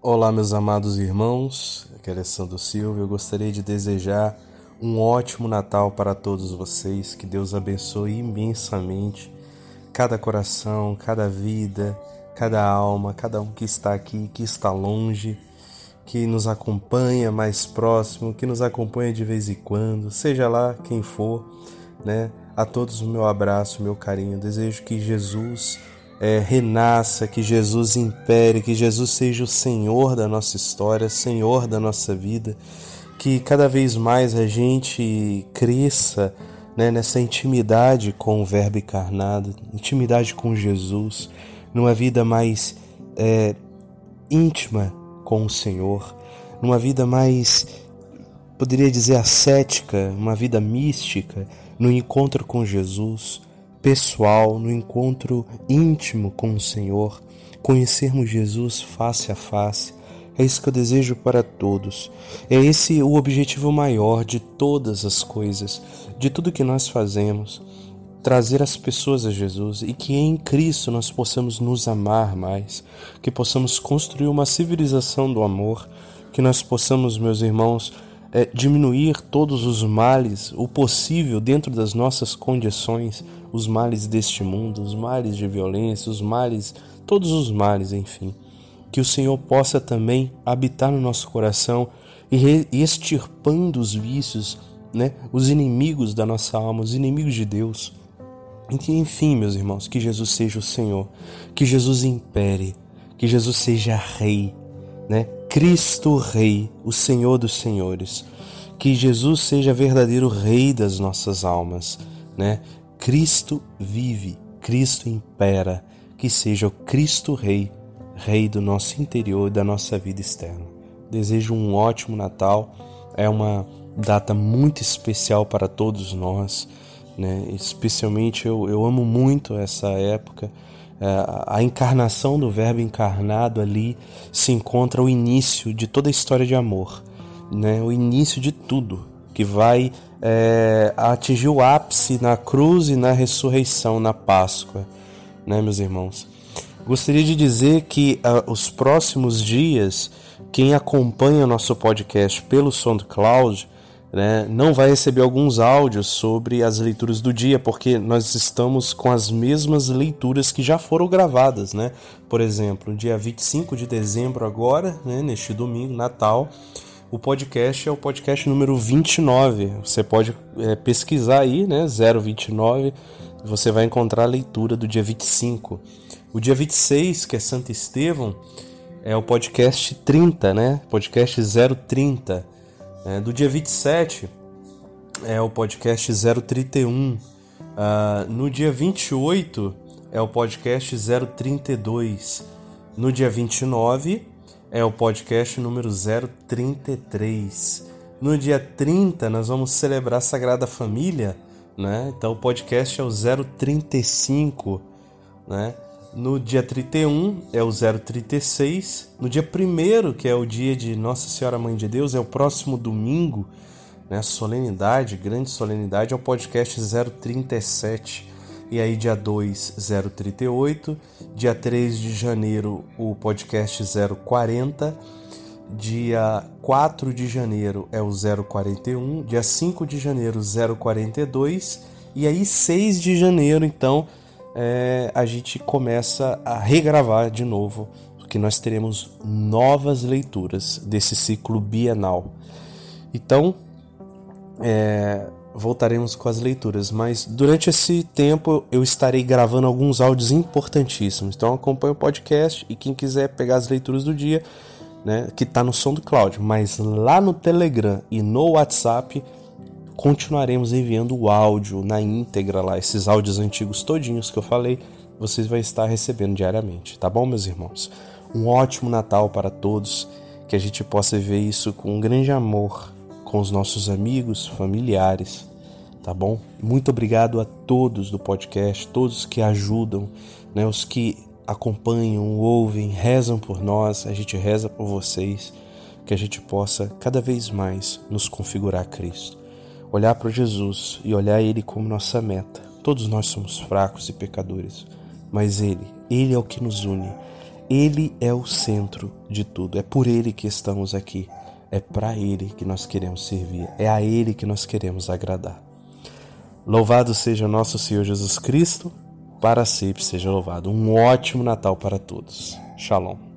Olá, meus amados irmãos, aqui é Alessandro Silva. Eu gostaria de desejar um ótimo Natal para todos vocês. Que Deus abençoe imensamente cada coração, cada vida, cada alma, cada um que está aqui, que está longe, que nos acompanha mais próximo, que nos acompanha de vez em quando, seja lá quem for, né? A todos o meu abraço, o meu carinho. Desejo que Jesus é, renasça, que Jesus impere, que Jesus seja o Senhor da nossa história, Senhor da nossa vida, que cada vez mais a gente cresça né, nessa intimidade com o Verbo encarnado, intimidade com Jesus, numa vida mais é, íntima com o Senhor, numa vida mais, poderia dizer, ascética, uma vida mística, no encontro com Jesus pessoal, no encontro íntimo com o Senhor, conhecermos Jesus face a face. É isso que eu desejo para todos. É esse o objetivo maior de todas as coisas, de tudo que nós fazemos. Trazer as pessoas a Jesus e que em Cristo nós possamos nos amar mais, que possamos construir uma civilização do amor, que nós possamos, meus irmãos, é, diminuir todos os males, o possível dentro das nossas condições, os males deste mundo, os males de violência, os males, todos os males, enfim. Que o Senhor possa também habitar no nosso coração e extirpando os vícios, né, os inimigos da nossa alma, os inimigos de Deus. Enfim, meus irmãos, que Jesus seja o Senhor, que Jesus impere, que Jesus seja Rei, né? Cristo Rei, o Senhor dos Senhores. Que Jesus seja verdadeiro Rei das nossas almas, né? Cristo vive, Cristo impera, que seja o Cristo Rei, Rei do nosso interior e da nossa vida externa. Desejo um ótimo Natal, é uma data muito especial para todos nós, né? especialmente eu, eu amo muito essa época é, a encarnação do Verbo encarnado ali se encontra o início de toda a história de amor, né? o início de tudo, que vai é, atingir o ápice na cruz e na ressurreição, na Páscoa, né, meus irmãos? Gostaria de dizer que uh, os próximos dias, quem acompanha nosso podcast pelo SoundCloud, né, não vai receber alguns áudios sobre as leituras do dia, porque nós estamos com as mesmas leituras que já foram gravadas. Né? Por exemplo, dia 25 de dezembro, agora, né, neste domingo, Natal, o podcast é o podcast número 29. Você pode é, pesquisar aí, né, 029, você vai encontrar a leitura do dia 25. O dia 26, que é Santo Estevão, é o podcast 30, né? Podcast 030 é, do dia 27 é o podcast 031. Uh, ah, no dia 28 é o podcast 032. No dia 29 é o podcast número 033. No dia 30 nós vamos celebrar a Sagrada Família, né? Então o podcast é o 035, né? No dia 31 é o 036. No dia 1 que é o dia de Nossa Senhora Mãe de Deus, é o próximo domingo, né? Solenidade, grande solenidade, é o podcast 037. E aí, dia 2, 038. Dia 3 de janeiro, o podcast 040. Dia 4 de janeiro é o 041. Dia 5 de janeiro, 042. E aí, 6 de janeiro, então é, a gente começa a regravar de novo, porque nós teremos novas leituras desse ciclo bienal. Então, é, voltaremos com as leituras, mas durante esse tempo eu estarei gravando alguns áudios importantíssimos. Então acompanhe o podcast e quem quiser pegar as leituras do dia, né, que está no som do Cláudio, mas lá no Telegram e no WhatsApp continuaremos enviando o áudio na íntegra lá, esses áudios antigos todinhos que eu falei, vocês vão estar recebendo diariamente, tá bom, meus irmãos? Um ótimo Natal para todos, que a gente possa viver isso com um grande amor com os nossos amigos, familiares, tá bom? Muito obrigado a todos do podcast, todos que ajudam, né, os que acompanham, ouvem, rezam por nós, a gente reza por vocês, que a gente possa cada vez mais nos configurar a Cristo olhar para Jesus e olhar Ele como nossa meta. Todos nós somos fracos e pecadores, mas Ele, Ele é o que nos une. Ele é o centro de tudo, é por Ele que estamos aqui, é para Ele que nós queremos servir, é a Ele que nós queremos agradar. Louvado seja nosso Senhor Jesus Cristo, para sempre seja louvado. Um ótimo Natal para todos. Shalom.